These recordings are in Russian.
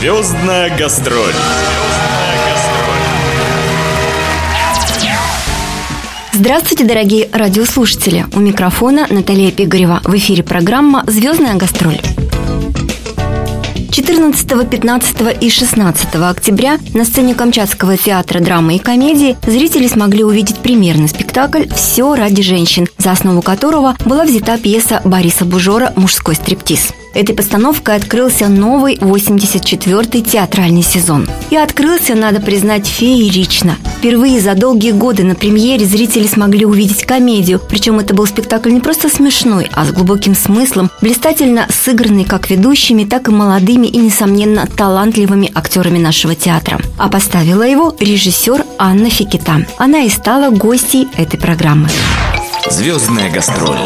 Звездная гастроль. Здравствуйте, дорогие радиослушатели! У микрофона Наталья Пигарева. В эфире программа «Звездная гастроль». 14, 15 и 16 октября на сцене Камчатского театра драмы и комедии зрители смогли увидеть премьерный спектакль «Все ради женщин», за основу которого была взята пьеса Бориса Бужора «Мужской стриптиз». Этой постановкой открылся новый 84-й театральный сезон. И открылся, надо признать, феерично. Впервые за долгие годы на премьере зрители смогли увидеть комедию. Причем это был спектакль не просто смешной, а с глубоким смыслом, блистательно сыгранный как ведущими, так и молодыми и, несомненно, талантливыми актерами нашего театра. А поставила его режиссер Анна Фикита. Она и стала гостьей этой программы. Звездная гастроль.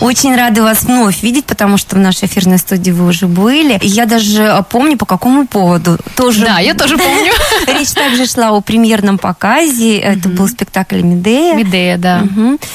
Очень рада вас вновь видеть, потому что в нашей эфирной студии вы уже были. И я даже помню, по какому поводу. Тоже... Да, я тоже помню. Речь также шла о премьерном показе. Это был спектакль «Медея». «Медея», да.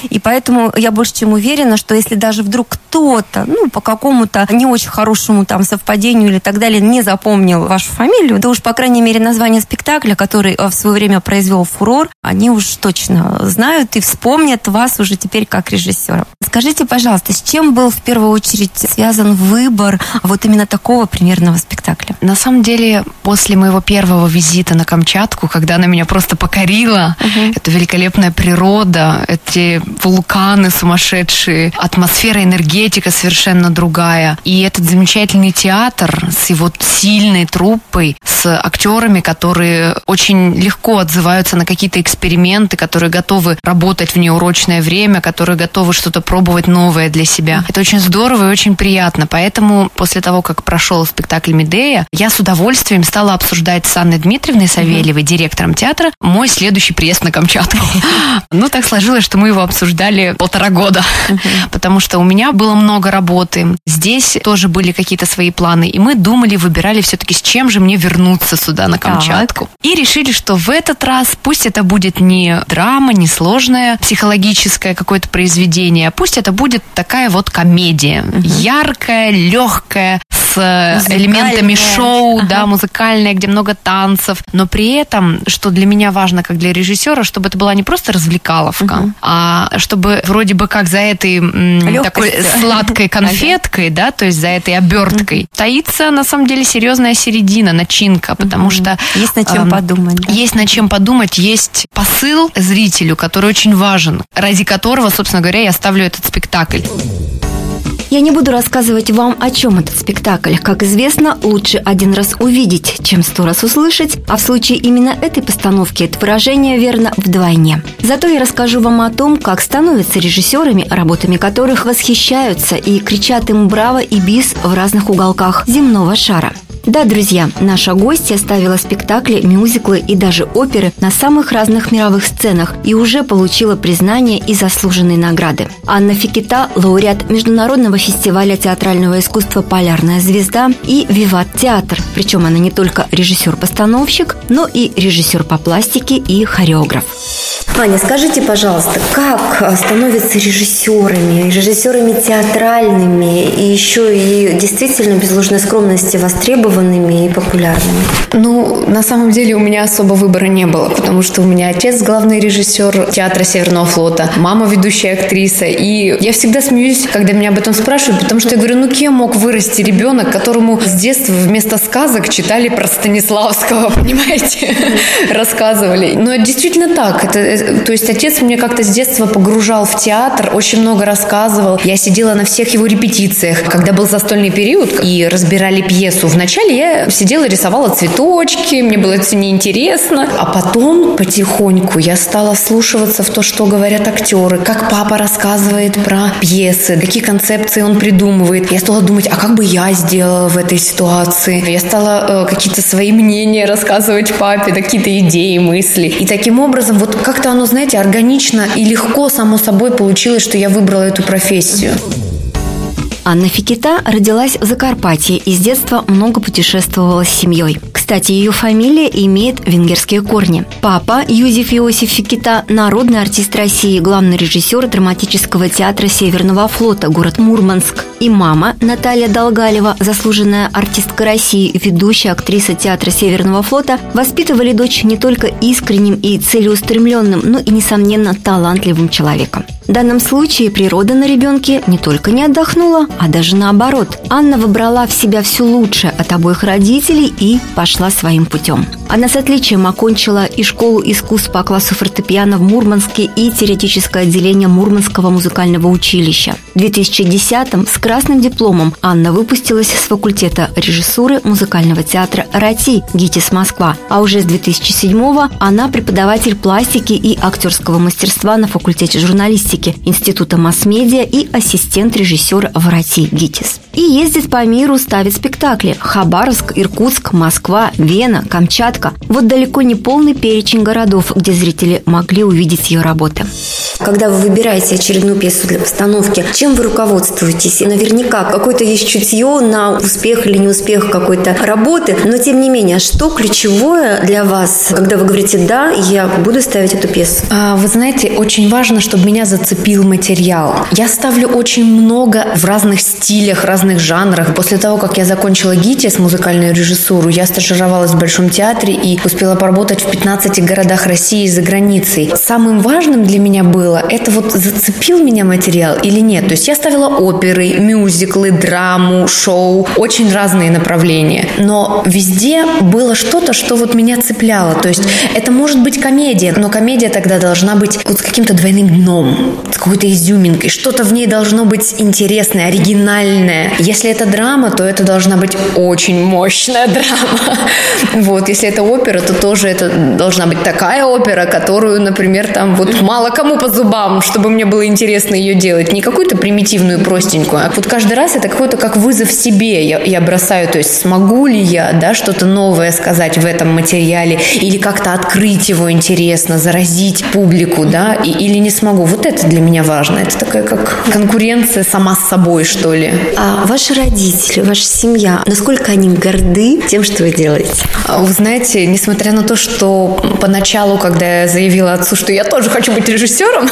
И поэтому я больше чем уверена, что если даже вдруг кто-то, ну, по какому-то не очень хорошему там совпадению или так далее, не запомнил вашу фамилию, то уж, по крайней мере, название спектакля, который в свое время произвел фурор, они уж точно знают и вспомнят вас уже теперь как режиссера. Скажите, пожалуйста, с чем был в первую очередь связан выбор вот именно такого примерного спектакля? На самом деле, после моего первого визита на Камчатку, когда она меня просто покорила, угу. это великолепная природа, эти вулканы сумасшедшие, атмосфера, энергетика совершенно другая. И этот замечательный театр с его сильной труппой, с актерами, которые очень легко отзываются на какие-то эксперименты, которые готовы работать в неурочное время, которые готовы что-то пробовать новое для себя. Это очень здорово и очень приятно. Поэтому после того, как прошел спектакль Медея, я с удовольствием стала обсуждать с Анной Дмитриевной Савельевой, директором театра, мой следующий приезд на Камчатку. Ну, так сложилось, что мы его обсуждали полтора года, потому что у меня было много работы. Здесь тоже были какие-то свои планы, и мы думали, выбирали все-таки, с чем же мне вернуться сюда, на Камчатку. И решили, что в этот раз пусть это будет не драма, не сложное психологическое какое-то произведение, а пусть пусть это будет такая вот комедия. Угу. Яркая, легкая, с э, элементами шоу, ага. да, музыкальная, где много танцев. Но при этом, что для меня важно, как для режиссера, чтобы это была не просто развлекаловка, угу. а чтобы вроде бы как за этой Легкость. такой сладкой конфеткой, ага. да, то есть за этой оберткой, угу. таится на самом деле серьезная середина, начинка, потому угу. что... Есть над чем э, подумать. Да? Есть над чем подумать, есть посыл зрителю, который очень важен, ради которого, собственно говоря, я ставлю этот спектакль. Я не буду рассказывать вам, о чем этот спектакль. Как известно, лучше один раз увидеть, чем сто раз услышать, а в случае именно этой постановки это выражение верно вдвойне. Зато я расскажу вам о том, как становятся режиссерами, работами которых восхищаются и кричат им «Браво!» и «Бис» в разных уголках земного шара. Да, друзья, наша гостья ставила спектакли, мюзиклы и даже оперы на самых разных мировых сценах и уже получила признание и заслуженные награды. Анна Фикита – лауреат Международного фестиваля театрального искусства «Полярная звезда» и «Виват Театр». Причем она не только режиссер-постановщик, но и режиссер по пластике и хореограф. Аня, скажите, пожалуйста, как становятся режиссерами, режиссерами театральными и еще и действительно без ложной скромности востребованными и популярными? Ну, на самом деле у меня особо выбора не было, потому что у меня отец главный режиссер театра Северного флота, мама ведущая актриса, и я всегда смеюсь, когда меня об этом спрашивают, потому что я говорю, ну кем мог вырасти ребенок, которому с детства вместо сказок читали про Станиславского, понимаете, рассказывали. Но действительно так, это то есть отец мне как-то с детства погружал в театр, очень много рассказывал. Я сидела на всех его репетициях. Когда был застольный период и разбирали пьесу, вначале я сидела, рисовала цветочки, мне было это неинтересно. А потом потихоньку я стала слушаться в то, что говорят актеры, как папа рассказывает про пьесы, какие концепции он придумывает. Я стала думать, а как бы я сделала в этой ситуации? Я стала э, какие-то свои мнения рассказывать папе, какие-то идеи, мысли. И таким образом вот как-то оно, знаете, органично и легко, само собой, получилось, что я выбрала эту профессию. Анна Фикита родилась в Закарпатье и с детства много путешествовала с семьей. Кстати, ее фамилия имеет венгерские корни. Папа Юзеф Иосиф Фикита – народный артист России, главный режиссер драматического театра Северного флота, город Мурманск. И мама Наталья Долгалева, заслуженная артистка России, ведущая актриса театра Северного флота, воспитывали дочь не только искренним и целеустремленным, но и, несомненно, талантливым человеком. В данном случае природа на ребенке не только не отдохнула, а даже наоборот. Анна выбрала в себя все лучшее от обоих родителей и пошла своим путем. Она с отличием окончила и школу искусств по классу фортепиано в Мурманске, и теоретическое отделение Мурманского музыкального училища. В 2010-м с красным дипломом Анна выпустилась с факультета режиссуры музыкального театра «Рати» ГИТИС Москва, а уже с 2007-го она преподаватель пластики и актерского мастерства на факультете журналистики Института масс-медиа и ассистент режиссера в России ГИТИС. И ездит по миру, ставит спектакли. Хабаровск, Иркутск, Москва, Вена, Камчатка. Вот далеко не полный перечень городов, где зрители могли увидеть ее работы. Когда вы выбираете очередную пьесу для постановки, чем вы руководствуетесь? Наверняка какое-то есть чутье на успех или неуспех какой-то работы, но тем не менее, что ключевое для вас, когда вы говорите «да, я буду ставить эту пьесу»? А, вы знаете, очень важно, чтобы меня зацепил материал. Я ставлю очень много в разных стилях, разных жанрах. После того, как я закончила ГИТИС, музыкальную режиссуру, я стажировалась в Большом театре и успела поработать в 15 городах России и за границей. Самым важным для меня было, это вот зацепил меня материал или нет. То есть я ставила оперы, мюзиклы, драму, шоу, очень разные направления. Но везде было что-то, что вот меня цепляло. То есть это может быть комедия, но комедия тогда должна быть вот с каким-то двойным дном с какой-то изюминкой. Что-то в ней должно быть интересное, оригинальное. Если это драма, то это должна быть очень мощная драма. Вот, если это опера, то тоже это должна быть такая опера, которую, например, там вот мало кому по зубам, чтобы мне было интересно ее делать. Не какую-то примитивную, простенькую, а вот каждый раз это какой-то как вызов себе. Я, я бросаю, то есть смогу ли я, да, что-то новое сказать в этом материале или как-то открыть его интересно, заразить публику, да, и, или не смогу. Вот это для меня важно. Это такая как конкуренция сама с собой, что ли. А ваши родители, ваша семья, насколько они горды тем, что вы делаете? А, вы знаете, несмотря на то, что поначалу, когда я заявила отцу, что я тоже хочу быть режиссером,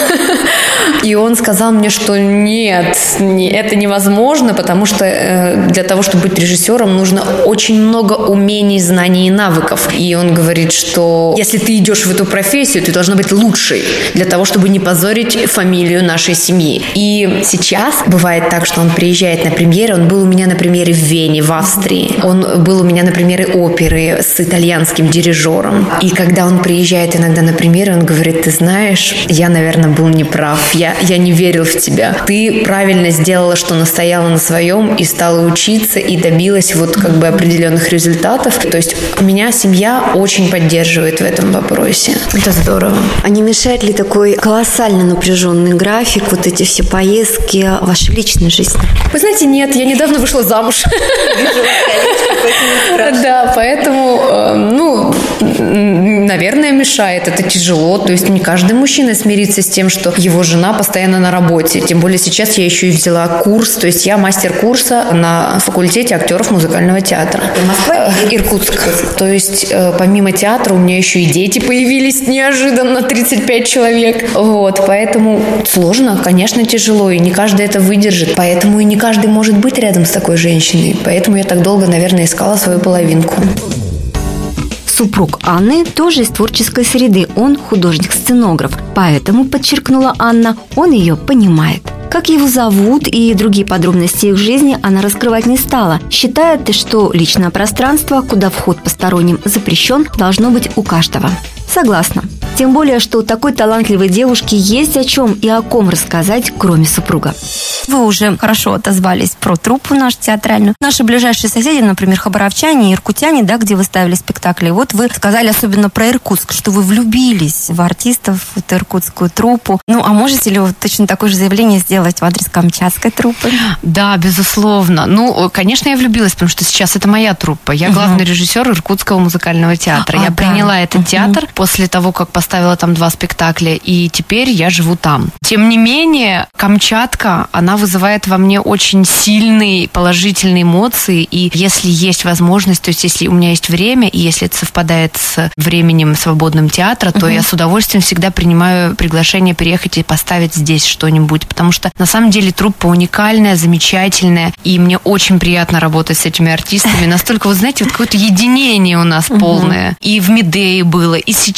и он сказал мне, что нет, это невозможно, потому что э, для того, чтобы быть режиссером, нужно очень много умений, знаний и навыков. И он говорит, что если ты идешь в эту профессию, ты должна быть лучшей для того, чтобы не позорить фамилию нашей семьи. И сейчас бывает так, что он приезжает на премьеры. Он был у меня на премьере в Вене, в Австрии. Он был у меня на премьере оперы с итальянским дирижером. И когда он приезжает иногда на премьеры, он говорит, ты знаешь, я, наверное, был неправ. Я, я не верил в тебя. Ты правильно сделала, что настояла на своем и стала учиться и добилась вот как бы определенных результатов. То есть меня семья очень поддерживает в этом вопросе. Это здорово. А не мешает ли такой колоссально напряженный график, вот эти все поездки, вашей личной жизни? Вы знаете, нет, я недавно вышла замуж. Да, поэтому, э, ну, наверное, мешает. Это тяжело. То есть не каждый мужчина смирится с тем, что его жена постоянно на работе. Тем более сейчас я еще и взяла курс. То есть я мастер курса на факультете актеров музыкального театра. Э, Иркутск. То есть э, помимо театра у меня еще и дети появились неожиданно, 35 человек. Вот, поэтому сложно, конечно, тяжело, и не каждый это выдержит. Поэтому и не каждый может быть рядом с такой женщиной. Поэтому я так долго, наверное, искала свою половинку. Супруг Анны тоже из творческой среды, он художник-сценограф. Поэтому, подчеркнула Анна, он ее понимает. Как его зовут и другие подробности их жизни она раскрывать не стала. Считает, что личное пространство, куда вход посторонним запрещен, должно быть у каждого. Согласна. Тем более, что у такой талантливой девушки есть о чем и о ком рассказать, кроме супруга. Вы уже хорошо отозвались про труппу нашу театральную. Наши ближайшие соседи, например, хабаровчане и иркутяне, да, где вы ставили спектакли. Вот вы сказали особенно про Иркутск, что вы влюбились в артистов, в эту иркутскую труппу. Ну, а можете ли вы точно такое же заявление сделать в адрес камчатской труппы? Да, безусловно. Ну, конечно, я влюбилась, потому что сейчас это моя труппа. Я главный угу. режиссер Иркутского музыкального театра. А, я да. приняла этот угу. театр после того, как поставила там два спектакля, и теперь я живу там. Тем не менее, Камчатка, она вызывает во мне очень сильные положительные эмоции, и если есть возможность, то есть если у меня есть время, и если это совпадает с временем свободным театра, то угу. я с удовольствием всегда принимаю приглашение приехать и поставить здесь что-нибудь, потому что на самом деле труппа уникальная, замечательная, и мне очень приятно работать с этими артистами. Настолько, вы знаете, вот какое-то единение у нас полное. И в Медее было, и сейчас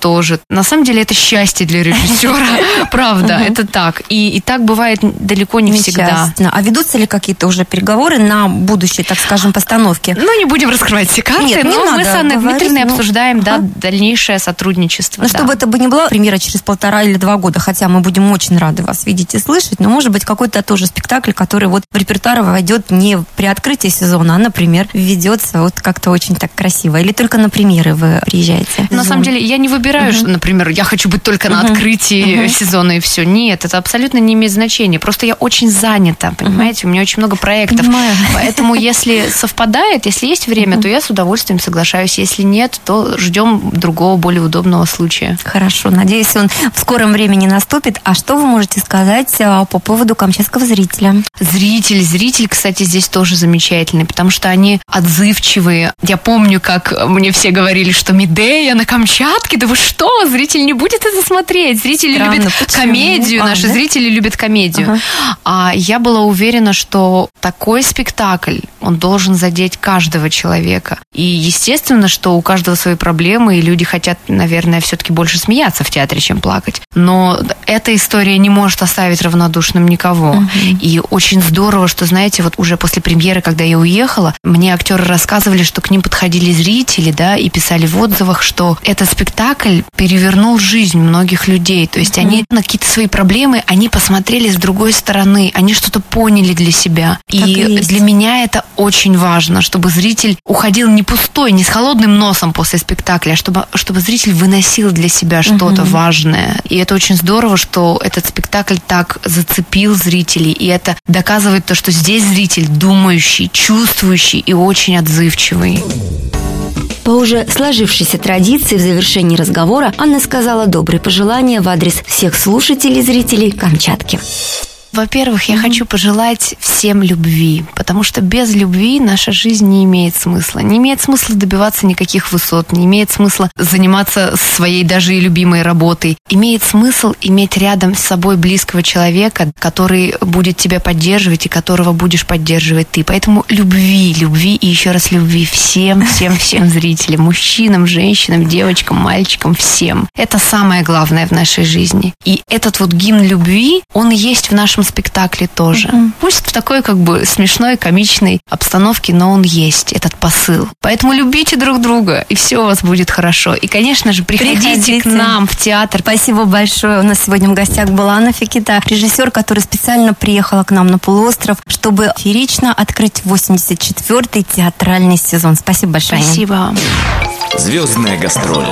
тоже. На самом деле это счастье для режиссера, правда, это так. И, и так бывает далеко не всегда. А ведутся ли какие-то уже переговоры на будущее, так скажем, постановки? Ну, не будем раскрывать все карты, но мы с Анной Дмитриевной ну, обсуждаем да, дальнейшее сотрудничество. Ну, чтобы это бы не была премьера через полтора или два года, хотя мы будем очень рады вас видеть и слышать, но может быть какой-то тоже спектакль, который вот в репертуар войдет не при открытии сезона, а, например, ведется вот как-то очень так красиво. Или только на премьеры вы приезжаете? На самом деле, я не выбираю, uh-huh. что, например, я хочу быть только на uh-huh. открытии uh-huh. сезона и все. Нет, это абсолютно не имеет значения. Просто я очень занята, понимаете? У меня очень много проектов. Понимаю. Поэтому, если совпадает, если есть время, то я с удовольствием соглашаюсь. Если нет, то ждем другого, более удобного случая. Хорошо. Надеюсь, он в скором времени наступит. А что вы можете сказать а, по поводу камчатского зрителя? Зритель, зритель, кстати, здесь тоже замечательный, потому что они отзывчивые. Я помню, как мне все говорили, что Медея на Камчатке, да вы что, зритель не будет это смотреть. Зрители Странно, любят почему? комедию, а, наши да? зрители любят комедию. Ага. А я была уверена, что такой спектакль, он должен задеть каждого человека. И естественно, что у каждого свои проблемы, и люди хотят, наверное, все-таки больше смеяться в театре, чем плакать. Но эта история не может оставить равнодушным никого. Угу. И очень здорово, что, знаете, вот уже после премьеры, когда я уехала, мне актеры рассказывали, что к ним подходили зрители, да, и писали в отзывах, что этот спектакль перевернул жизнь многих людей. То есть они на какие-то свои проблемы, они посмотрели с другой стороны, они что-то поняли для себя. и, и для меня это очень важно, чтобы зритель уходил не пустой, не с холодным носом после спектакля, а чтобы, чтобы зритель выносил для себя что-то угу. важное. И это очень здорово, что этот спектакль так зацепил зрителей, и это доказывает то, что здесь зритель думающий, чувствующий и очень отзывчивый. По уже сложившейся традиции в завершении разговора Анна сказала добрые пожелания в адрес всех слушателей и зрителей Камчатки. Во-первых, я mm-hmm. хочу пожелать всем любви, потому что без любви наша жизнь не имеет смысла. Не имеет смысла добиваться никаких высот, не имеет смысла заниматься своей даже и любимой работой. Имеет смысл иметь рядом с собой близкого человека, который будет тебя поддерживать и которого будешь поддерживать ты. Поэтому любви, любви и еще раз любви всем, всем, всем зрителям, мужчинам, женщинам, девочкам, мальчикам, всем. Это самое главное в нашей жизни. И этот вот гимн любви, он есть в нашем спектакле тоже. Mm-hmm. Пусть в такой как бы смешной, комичной обстановке, но он есть, этот посыл. Поэтому любите друг друга, и все у вас будет хорошо. И, конечно же, приходите, приходите. к нам в театр. Спасибо большое. У нас сегодня в гостях была Анна Фикита, режиссер, который специально приехала к нам на полуостров, чтобы феерично открыть 84-й театральный сезон. Спасибо большое. Спасибо. Звездная гастроль.